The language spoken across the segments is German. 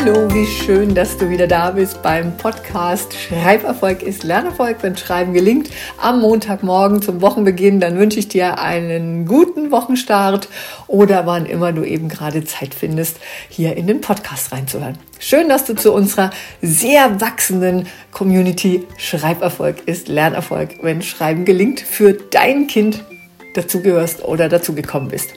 Hallo, wie schön, dass du wieder da bist beim Podcast Schreiberfolg ist Lernerfolg, wenn Schreiben gelingt. Am Montagmorgen zum Wochenbeginn, dann wünsche ich dir einen guten Wochenstart oder wann immer du eben gerade Zeit findest, hier in den Podcast reinzuhören. Schön, dass du zu unserer sehr wachsenden Community Schreiberfolg ist Lernerfolg, wenn Schreiben gelingt, für dein Kind dazugehörst oder dazugekommen bist.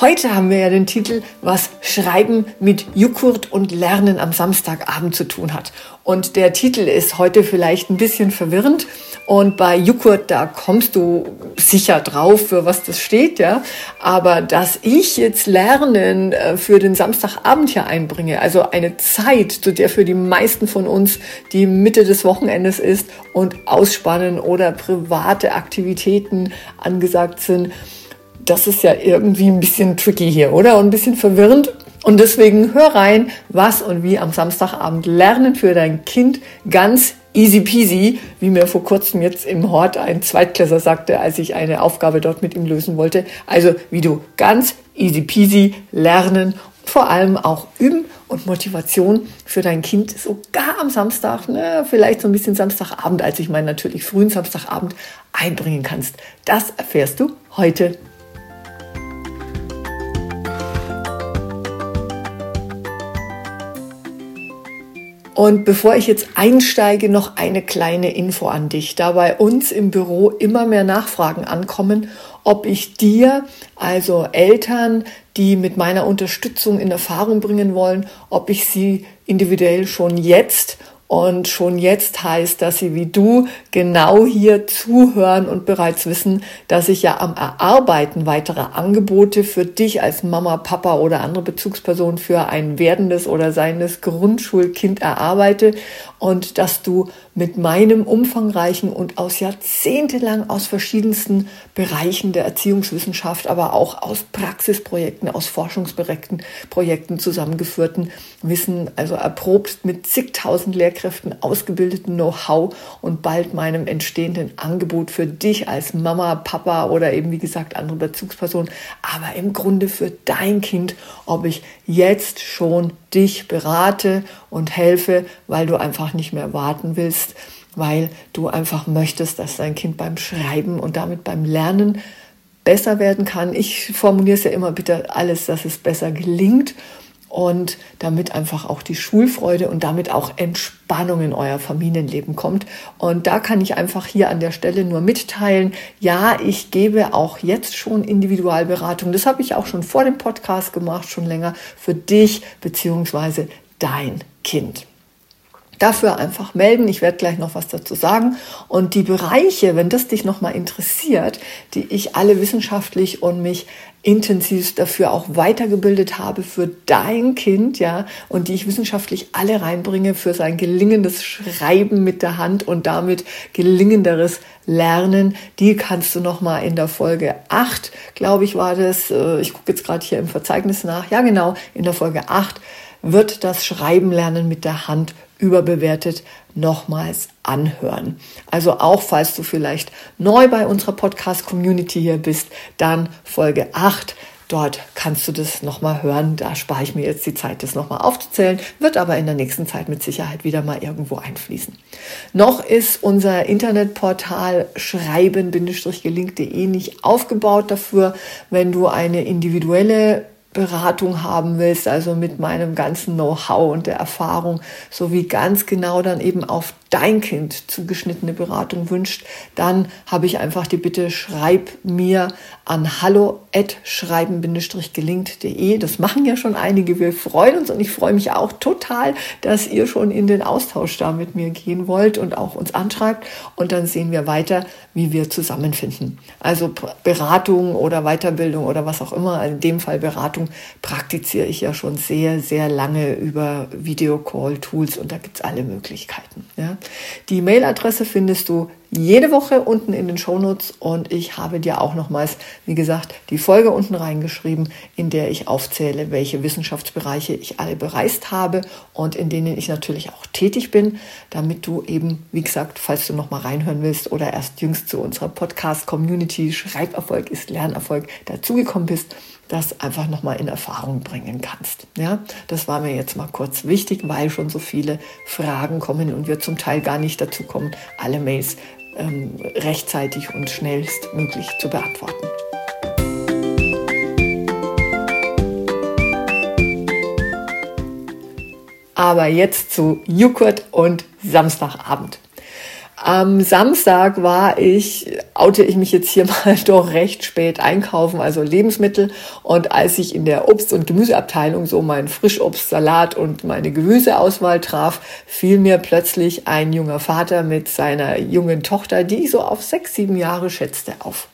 Heute haben wir ja den Titel, was Schreiben mit Joghurt und Lernen am Samstagabend zu tun hat. Und der Titel ist heute vielleicht ein bisschen verwirrend. Und bei Joghurt, da kommst du sicher drauf, für was das steht, ja. Aber dass ich jetzt Lernen äh, für den Samstagabend hier einbringe, also eine Zeit, zu der für die meisten von uns die Mitte des Wochenendes ist und Ausspannen oder private Aktivitäten angesagt sind, das ist ja irgendwie ein bisschen tricky hier, oder? Und ein bisschen verwirrend. Und deswegen hör rein, was und wie am Samstagabend lernen für dein Kind ganz easy peasy, wie mir vor kurzem jetzt im Hort ein Zweitklässler sagte, als ich eine Aufgabe dort mit ihm lösen wollte. Also wie du ganz easy peasy lernen, vor allem auch üben und Motivation für dein Kind sogar am Samstag, ne, vielleicht so ein bisschen Samstagabend, als ich meine natürlich frühen Samstagabend einbringen kannst. Das erfährst du heute Und bevor ich jetzt einsteige, noch eine kleine Info an dich. Da bei uns im Büro immer mehr Nachfragen ankommen, ob ich dir, also Eltern, die mit meiner Unterstützung in Erfahrung bringen wollen, ob ich sie individuell schon jetzt und schon jetzt heißt, dass sie wie du genau hier zuhören und bereits wissen, dass ich ja am Erarbeiten weiterer Angebote für dich als Mama, Papa oder andere Bezugsperson für ein werdendes oder seines Grundschulkind erarbeite und dass du mit meinem umfangreichen und aus jahrzehntelang aus verschiedensten Bereichen der Erziehungswissenschaft, aber auch aus Praxisprojekten, aus Forschungsprojekten Projekten zusammengeführten Wissen, also erprobt mit zigtausend Lehrkräften, ausgebildeten Know-how und bald meinem entstehenden Angebot für dich als Mama, Papa oder eben wie gesagt andere Bezugsperson, aber im Grunde für dein Kind, ob ich jetzt schon dich berate und helfe, weil du einfach nicht mehr warten willst, weil du einfach möchtest, dass dein Kind beim Schreiben und damit beim Lernen besser werden kann. Ich formuliere es ja immer bitte alles, dass es besser gelingt und damit einfach auch die Schulfreude und damit auch Entspannung in euer Familienleben kommt. Und da kann ich einfach hier an der Stelle nur mitteilen, ja, ich gebe auch jetzt schon Individualberatung. Das habe ich auch schon vor dem Podcast gemacht, schon länger für dich beziehungsweise dein Kind. Dafür einfach melden. Ich werde gleich noch was dazu sagen. Und die Bereiche, wenn das dich nochmal interessiert, die ich alle wissenschaftlich und mich intensiv dafür auch weitergebildet habe für dein Kind, ja, und die ich wissenschaftlich alle reinbringe für sein gelingendes Schreiben mit der Hand und damit gelingenderes Lernen, die kannst du nochmal in der Folge 8, glaube ich, war das, äh, ich gucke jetzt gerade hier im Verzeichnis nach, ja genau, in der Folge 8 wird das Schreiben lernen mit der Hand überbewertet nochmals anhören. Also auch falls du vielleicht neu bei unserer Podcast-Community hier bist, dann Folge 8. Dort kannst du das nochmal hören. Da spare ich mir jetzt die Zeit, das nochmal aufzuzählen, wird aber in der nächsten Zeit mit Sicherheit wieder mal irgendwo einfließen. Noch ist unser Internetportal schreiben-gelink.de nicht aufgebaut dafür, wenn du eine individuelle Beratung haben willst, also mit meinem ganzen Know-how und der Erfahrung, sowie ganz genau dann eben auf dein Kind zugeschnittene Beratung wünscht, dann habe ich einfach die Bitte, schreib mir an hallo@schreiben-gelingt.de. Das machen ja schon einige. Wir freuen uns und ich freue mich auch total, dass ihr schon in den Austausch da mit mir gehen wollt und auch uns anschreibt. Und dann sehen wir weiter, wie wir zusammenfinden. Also Beratung oder Weiterbildung oder was auch immer, in dem Fall Beratung, praktiziere ich ja schon sehr, sehr lange über Videocall-Tools und da gibt es alle Möglichkeiten. Ja. Die Mailadresse findest du jede Woche unten in den Shownotes und ich habe dir auch nochmals, wie gesagt, die Folge unten reingeschrieben, in der ich aufzähle, welche Wissenschaftsbereiche ich alle bereist habe und in denen ich natürlich auch tätig bin, damit du eben, wie gesagt, falls du nochmal reinhören willst oder erst jüngst zu unserer Podcast-Community Schreiberfolg ist Lernerfolg dazugekommen bist, das einfach nochmal in Erfahrung bringen kannst. Ja, das war mir jetzt mal kurz wichtig, weil schon so viele Fragen kommen und wir zum Teil gar nicht dazu kommen, alle Mails ähm, rechtzeitig und schnellstmöglich zu beantworten. Aber jetzt zu Joghurt und Samstagabend. Am Samstag war ich, oute ich mich jetzt hier mal doch recht spät einkaufen, also Lebensmittel. Und als ich in der Obst- und Gemüseabteilung so meinen Frischobst, Salat und meine Gemüseauswahl traf, fiel mir plötzlich ein junger Vater mit seiner jungen Tochter, die ich so auf sechs, sieben Jahre schätzte, auf.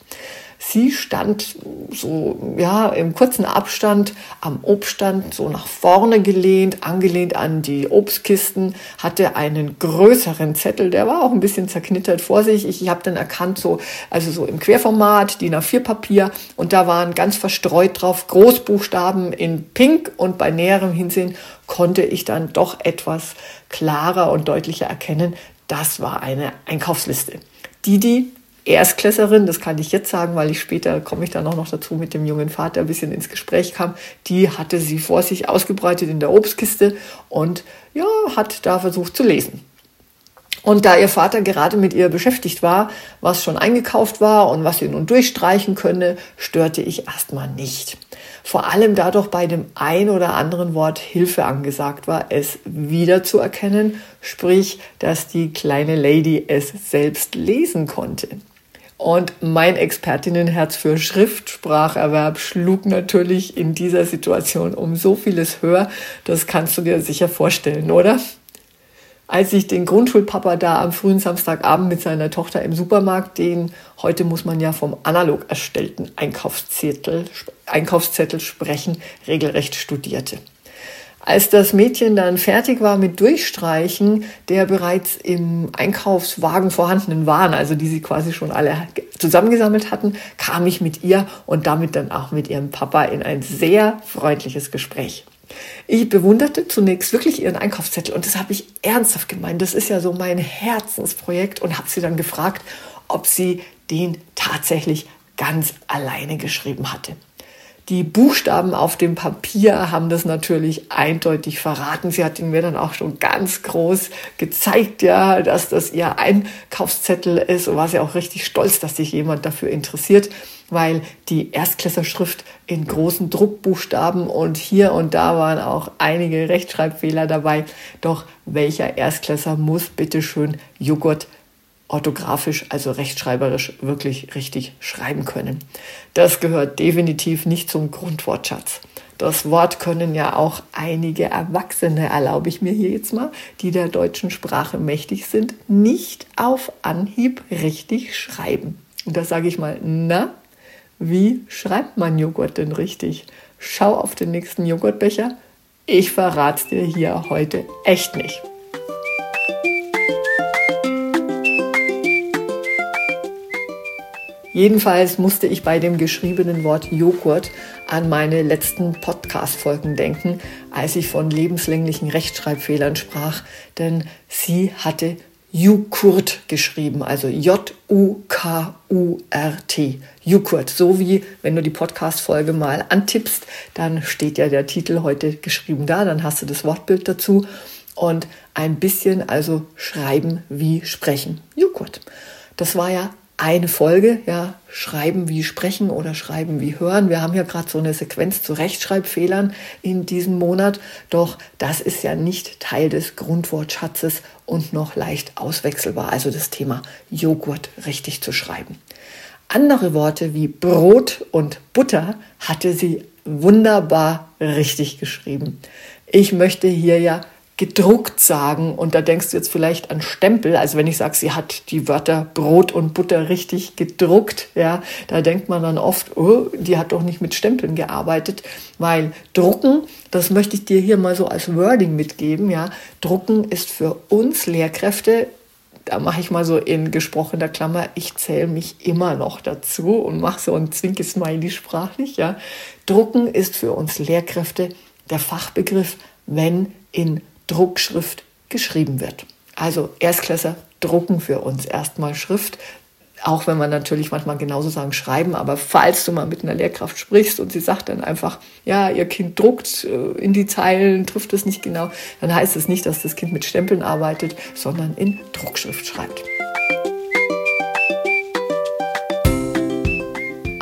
Sie stand so, ja, im kurzen Abstand am Obststand, so nach vorne gelehnt, angelehnt an die Obstkisten, hatte einen größeren Zettel, der war auch ein bisschen zerknittert vor sich. Ich, ich habe dann erkannt, so, also so im Querformat, DIN A4-Papier und da waren ganz verstreut drauf Großbuchstaben in Pink und bei näherem Hinsehen konnte ich dann doch etwas klarer und deutlicher erkennen, das war eine Einkaufsliste. Die, die Erstklässerin, das kann ich jetzt sagen, weil ich später komme ich dann auch noch dazu mit dem jungen Vater ein bisschen ins Gespräch kam, die hatte sie vor sich ausgebreitet in der Obstkiste und ja, hat da versucht zu lesen. Und da ihr Vater gerade mit ihr beschäftigt war, was schon eingekauft war und was sie nun durchstreichen könne, störte ich erstmal nicht. Vor allem da doch bei dem ein oder anderen Wort Hilfe angesagt war, es wiederzuerkennen, sprich, dass die kleine Lady es selbst lesen konnte. Und mein Expertinnenherz für Schriftspracherwerb schlug natürlich in dieser Situation um so vieles höher. Das kannst du dir sicher vorstellen, oder? Als ich den Grundschulpapa da am frühen Samstagabend mit seiner Tochter im Supermarkt, den heute muss man ja vom analog erstellten Einkaufszettel, Einkaufszettel sprechen, regelrecht studierte. Als das Mädchen dann fertig war mit Durchstreichen der bereits im Einkaufswagen vorhandenen Waren, also die sie quasi schon alle zusammengesammelt hatten, kam ich mit ihr und damit dann auch mit ihrem Papa in ein sehr freundliches Gespräch. Ich bewunderte zunächst wirklich ihren Einkaufszettel und das habe ich ernsthaft gemeint. Das ist ja so mein Herzensprojekt und habe sie dann gefragt, ob sie den tatsächlich ganz alleine geschrieben hatte. Die Buchstaben auf dem Papier haben das natürlich eindeutig verraten. Sie hat ihn mir dann auch schon ganz groß gezeigt, ja, dass das ihr Einkaufszettel ist und war sie auch richtig stolz, dass sich jemand dafür interessiert, weil die Erstklässerschrift in großen Druckbuchstaben und hier und da waren auch einige Rechtschreibfehler dabei. Doch welcher Erstklässer muss bitteschön Joghurt orthografisch, also rechtschreiberisch wirklich richtig schreiben können. Das gehört definitiv nicht zum Grundwortschatz. Das Wort können ja auch einige Erwachsene, erlaube ich mir hier jetzt mal, die der deutschen Sprache mächtig sind, nicht auf Anhieb richtig schreiben. Und da sage ich mal, na, wie schreibt man Joghurt denn richtig? Schau auf den nächsten Joghurtbecher. Ich verrate dir hier heute echt nicht. Jedenfalls musste ich bei dem geschriebenen Wort Joghurt an meine letzten Podcast-Folgen denken, als ich von lebenslänglichen Rechtschreibfehlern sprach, denn sie hatte Joghurt geschrieben, also J-U-K-U-R-T. Joghurt. So wie, wenn du die Podcast-Folge mal antippst, dann steht ja der Titel heute geschrieben da, dann hast du das Wortbild dazu und ein bisschen also schreiben wie sprechen. Joghurt. Das war ja eine Folge, ja, schreiben wie sprechen oder schreiben wie hören. Wir haben ja gerade so eine Sequenz zu Rechtschreibfehlern in diesem Monat, doch das ist ja nicht Teil des Grundwortschatzes und noch leicht auswechselbar, also das Thema Joghurt richtig zu schreiben. Andere Worte wie Brot und Butter hatte sie wunderbar richtig geschrieben. Ich möchte hier ja gedruckt sagen und da denkst du jetzt vielleicht an Stempel, also wenn ich sage, sie hat die Wörter Brot und Butter richtig gedruckt, ja, da denkt man dann oft, oh, die hat doch nicht mit Stempeln gearbeitet, weil drucken, das möchte ich dir hier mal so als Wording mitgeben, ja, drucken ist für uns Lehrkräfte da mache ich mal so in gesprochener Klammer, ich zähle mich immer noch dazu und mache so ein Zwinke-Smiley sprachlich. Ja. Drucken ist für uns Lehrkräfte der Fachbegriff, wenn in Druckschrift geschrieben wird. Also Erstklässer drucken für uns erstmal Schrift, auch wenn man natürlich manchmal genauso sagen schreiben, aber falls du mal mit einer Lehrkraft sprichst und sie sagt dann einfach, ja, ihr Kind druckt äh, in die Zeilen, trifft es nicht genau, dann heißt es nicht, dass das Kind mit Stempeln arbeitet, sondern in Druckschrift schreibt.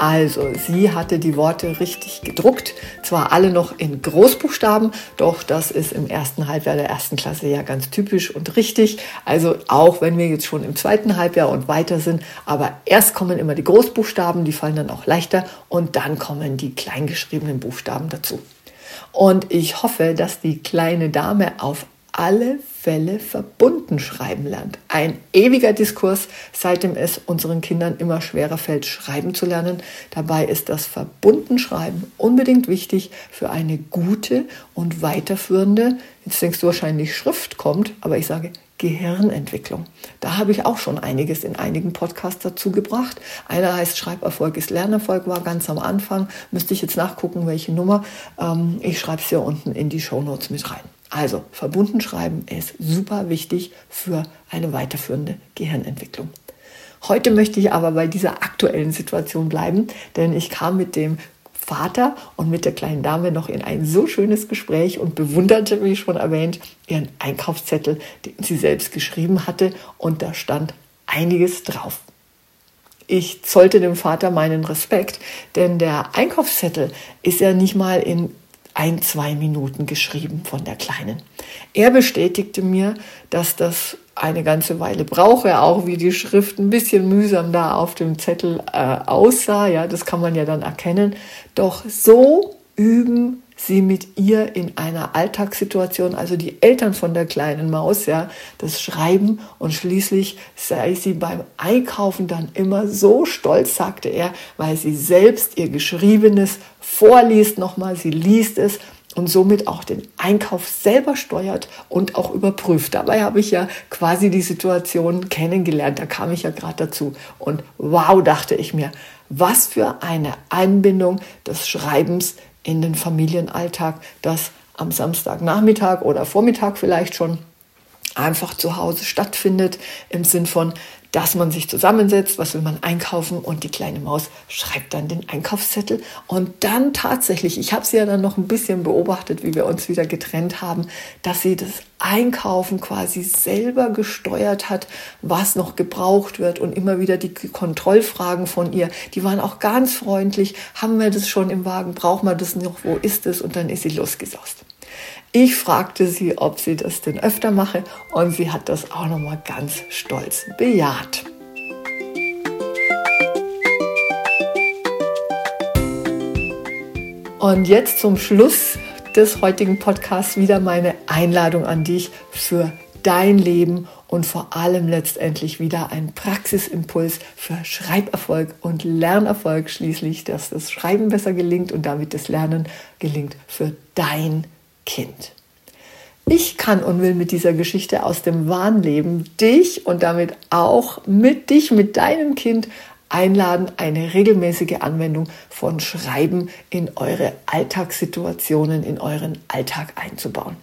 Also, sie hatte die Worte richtig gedruckt, zwar alle noch in Großbuchstaben, doch das ist im ersten Halbjahr der ersten Klasse ja ganz typisch und richtig. Also auch wenn wir jetzt schon im zweiten Halbjahr und weiter sind, aber erst kommen immer die Großbuchstaben, die fallen dann auch leichter und dann kommen die kleingeschriebenen Buchstaben dazu. Und ich hoffe, dass die kleine Dame auf alle Fälle verbunden schreiben lernt. Ein ewiger Diskurs, seitdem es unseren Kindern immer schwerer fällt, schreiben zu lernen. Dabei ist das verbunden Schreiben unbedingt wichtig für eine gute und weiterführende, jetzt denkst du wahrscheinlich Schrift kommt, aber ich sage Gehirnentwicklung. Da habe ich auch schon einiges in einigen Podcasts dazu gebracht. Einer heißt Schreiberfolg ist Lernerfolg, war ganz am Anfang. Müsste ich jetzt nachgucken, welche Nummer. Ähm, ich schreibe es hier unten in die Show Notes mit rein. Also verbunden schreiben ist super wichtig für eine weiterführende Gehirnentwicklung. Heute möchte ich aber bei dieser aktuellen Situation bleiben, denn ich kam mit dem Vater und mit der kleinen Dame noch in ein so schönes Gespräch und bewunderte, wie schon erwähnt, ihren Einkaufszettel, den sie selbst geschrieben hatte und da stand einiges drauf. Ich zollte dem Vater meinen Respekt, denn der Einkaufszettel ist ja nicht mal in ein, zwei Minuten geschrieben von der Kleinen. Er bestätigte mir, dass das eine ganze Weile brauche, auch wie die Schrift ein bisschen mühsam da auf dem Zettel äh, aussah. Ja, das kann man ja dann erkennen. Doch so üben sie mit ihr in einer Alltagssituation, also die Eltern von der kleinen Maus, ja, das Schreiben und schließlich sei sie beim Einkaufen dann immer so stolz, sagte er, weil sie selbst ihr Geschriebenes vorliest nochmal, sie liest es und somit auch den Einkauf selber steuert und auch überprüft. Dabei habe ich ja quasi die Situation kennengelernt, da kam ich ja gerade dazu und wow, dachte ich mir, was für eine Einbindung des Schreibens in den Familienalltag, das am Samstagnachmittag oder Vormittag vielleicht schon einfach zu Hause stattfindet, im Sinn von, dass man sich zusammensetzt, was will man einkaufen und die kleine Maus schreibt dann den Einkaufszettel. Und dann tatsächlich, ich habe sie ja dann noch ein bisschen beobachtet, wie wir uns wieder getrennt haben, dass sie das Einkaufen quasi selber gesteuert hat, was noch gebraucht wird und immer wieder die Kontrollfragen von ihr, die waren auch ganz freundlich, haben wir das schon im Wagen, braucht man das noch, wo ist es? Und dann ist sie losgesaust. Ich fragte sie, ob sie das denn öfter mache und sie hat das auch nochmal ganz stolz bejaht. Und jetzt zum Schluss des heutigen Podcasts wieder meine Einladung an dich für dein Leben und vor allem letztendlich wieder ein Praxisimpuls für Schreiberfolg und Lernerfolg schließlich, dass das Schreiben besser gelingt und damit das Lernen gelingt für dein Leben. Kind. Ich kann und will mit dieser Geschichte aus dem Wahnleben dich und damit auch mit dich, mit deinem Kind einladen, eine regelmäßige Anwendung von Schreiben in eure Alltagssituationen, in euren Alltag einzubauen.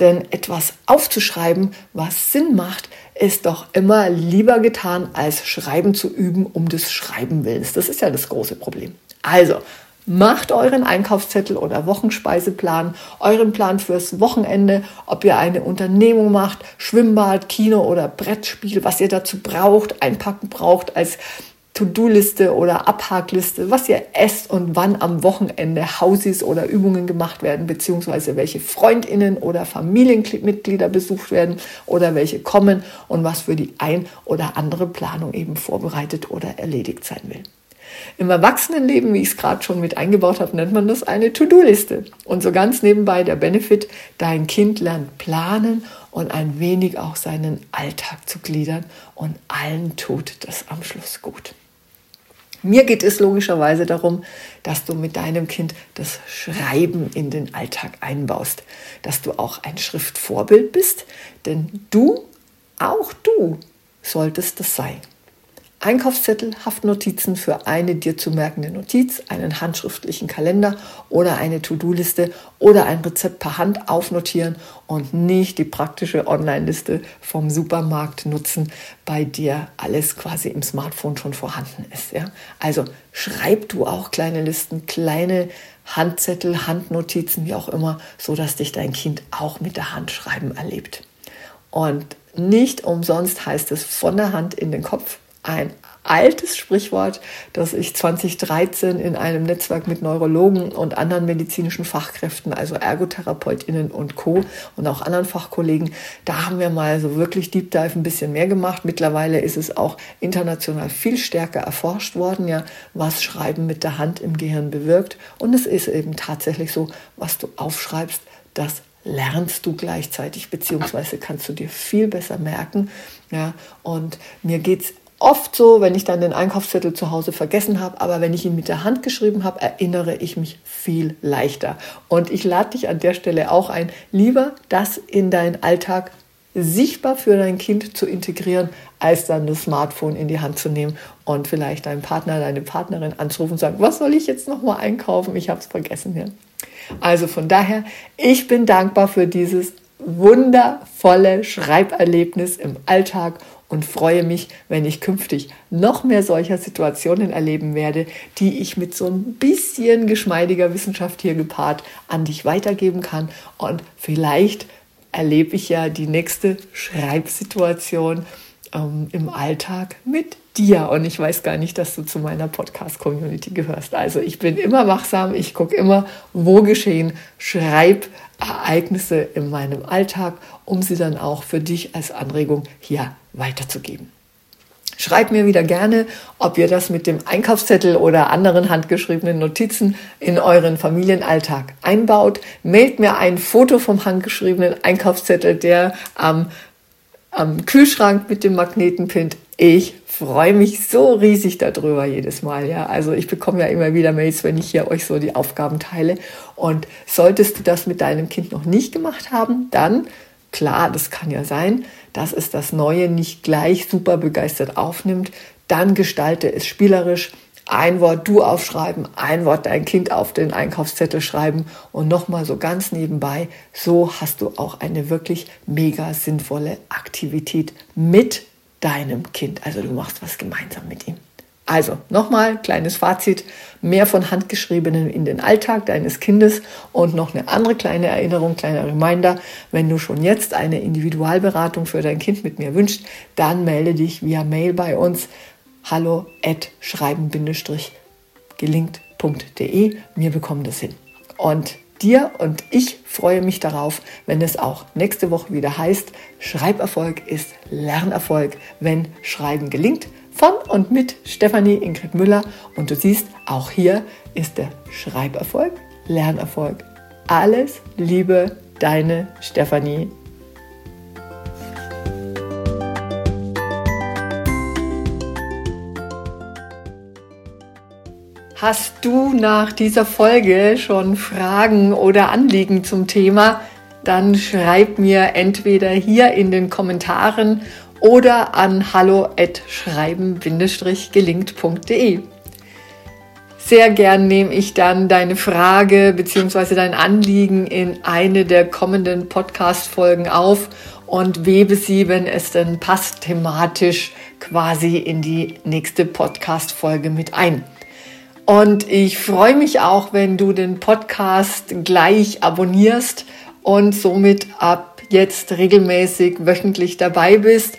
Denn etwas aufzuschreiben, was Sinn macht, ist doch immer lieber getan, als Schreiben zu üben um des Schreiben willens. Das ist ja das große Problem. Also, Macht euren Einkaufszettel oder Wochenspeiseplan, euren Plan fürs Wochenende, ob ihr eine Unternehmung macht, Schwimmbad, Kino oder Brettspiel, was ihr dazu braucht, einpacken braucht als To-Do-Liste oder Abhakliste, was ihr esst und wann am Wochenende Hausis oder Übungen gemacht werden, beziehungsweise welche Freundinnen oder Familienmitglieder besucht werden oder welche kommen und was für die ein oder andere Planung eben vorbereitet oder erledigt sein will. Im Erwachsenenleben, wie ich es gerade schon mit eingebaut habe, nennt man das eine To-Do-Liste. Und so ganz nebenbei der Benefit, dein Kind lernt planen und ein wenig auch seinen Alltag zu gliedern und allen tut das am Schluss gut. Mir geht es logischerweise darum, dass du mit deinem Kind das Schreiben in den Alltag einbaust, dass du auch ein Schriftvorbild bist, denn du, auch du, solltest das sein. Einkaufszettel, Haftnotizen für eine dir zu merkende Notiz, einen handschriftlichen Kalender oder eine To-Do-Liste oder ein Rezept per Hand aufnotieren und nicht die praktische Online-Liste vom Supermarkt nutzen, bei dir alles quasi im Smartphone schon vorhanden ist. Ja? Also schreib du auch kleine Listen, kleine Handzettel, Handnotizen, wie auch immer, so dass dich dein Kind auch mit der Hand schreiben erlebt. Und nicht umsonst heißt es von der Hand in den Kopf ein altes Sprichwort, das ich 2013 in einem Netzwerk mit Neurologen und anderen medizinischen Fachkräften, also Ergotherapeutinnen und Co. und auch anderen Fachkollegen, da haben wir mal so wirklich Deep Dive ein bisschen mehr gemacht. Mittlerweile ist es auch international viel stärker erforscht worden, ja, was Schreiben mit der Hand im Gehirn bewirkt. Und es ist eben tatsächlich so, was du aufschreibst, das lernst du gleichzeitig, beziehungsweise kannst du dir viel besser merken. Ja, und mir geht es oft so, wenn ich dann den Einkaufszettel zu Hause vergessen habe, aber wenn ich ihn mit der Hand geschrieben habe, erinnere ich mich viel leichter. Und ich lade dich an der Stelle auch ein, lieber das in deinen Alltag sichtbar für dein Kind zu integrieren, als dann das Smartphone in die Hand zu nehmen und vielleicht deinen Partner, deine Partnerin anzurufen und sagen, was soll ich jetzt nochmal einkaufen? Ich habe es vergessen. Ja. Also von daher, ich bin dankbar für dieses wundervolle Schreiberlebnis im Alltag und freue mich, wenn ich künftig noch mehr solcher Situationen erleben werde, die ich mit so ein bisschen geschmeidiger Wissenschaft hier gepaart an dich weitergeben kann. Und vielleicht erlebe ich ja die nächste Schreibsituation ähm, im Alltag mit dir. Und ich weiß gar nicht, dass du zu meiner Podcast-Community gehörst. Also ich bin immer wachsam, ich gucke immer, wo geschehen Schreibereignisse in meinem Alltag, um sie dann auch für dich als Anregung hier weiterzugeben. Schreibt mir wieder gerne, ob ihr das mit dem Einkaufszettel oder anderen handgeschriebenen Notizen in euren Familienalltag einbaut. Meldet mir ein Foto vom handgeschriebenen Einkaufszettel, der am, am Kühlschrank mit dem Magneten pinnt. Ich freue mich so riesig darüber jedes Mal. Ja, also ich bekomme ja immer wieder Mails, wenn ich hier euch so die Aufgaben teile. Und solltest du das mit deinem Kind noch nicht gemacht haben, dann klar, das kann ja sein, dass es das Neue nicht gleich super begeistert aufnimmt. Dann gestalte es spielerisch. Ein Wort du aufschreiben, ein Wort dein Kind auf den Einkaufszettel schreiben und nochmal so ganz nebenbei. So hast du auch eine wirklich mega sinnvolle Aktivität mit deinem Kind. Also du machst was gemeinsam mit ihm. Also nochmal, kleines Fazit, mehr von Handgeschriebenem in den Alltag deines Kindes und noch eine andere kleine Erinnerung, kleiner Reminder, wenn du schon jetzt eine Individualberatung für dein Kind mit mir wünschst, dann melde dich via Mail bei uns hallo at schreiben-gelingt.de. Wir bekommen das hin. Und dir und ich freue mich darauf, wenn es auch nächste Woche wieder heißt, Schreiberfolg ist Lernerfolg, wenn Schreiben gelingt von und mit Stefanie Ingrid Müller. Und du siehst, auch hier ist der Schreiberfolg, Lernerfolg. Alles Liebe, deine Stefanie. Hast du nach dieser Folge schon Fragen oder Anliegen zum Thema? Dann schreib mir entweder hier in den Kommentaren oder an hallo@schreiben-gelingt.de. Sehr gern nehme ich dann deine Frage bzw. dein Anliegen in eine der kommenden Podcast-Folgen auf und webe sie, wenn es denn passt, thematisch quasi in die nächste Podcast-Folge mit ein. Und ich freue mich auch, wenn du den Podcast gleich abonnierst und somit ab jetzt regelmäßig wöchentlich dabei bist